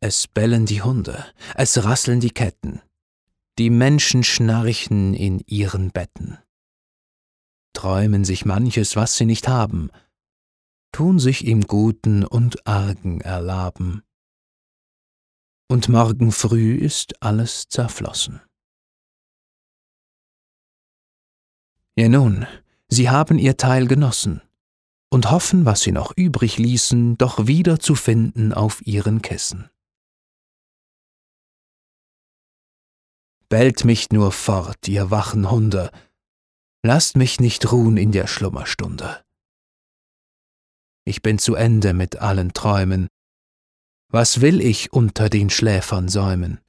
Es bellen die Hunde, es rasseln die Ketten, die Menschen schnarchen in ihren Betten, träumen sich manches, was sie nicht haben, tun sich im Guten und Argen erlaben. Und morgen früh ist alles zerflossen. Ja nun, sie haben ihr Teil genossen und hoffen, was sie noch übrig ließen, doch wieder zu finden auf ihren Kissen. Bellt mich nur fort, ihr wachen Hunde, lasst mich nicht ruhen in der Schlummerstunde. Ich bin zu Ende mit allen Träumen, was will ich unter den Schläfern säumen?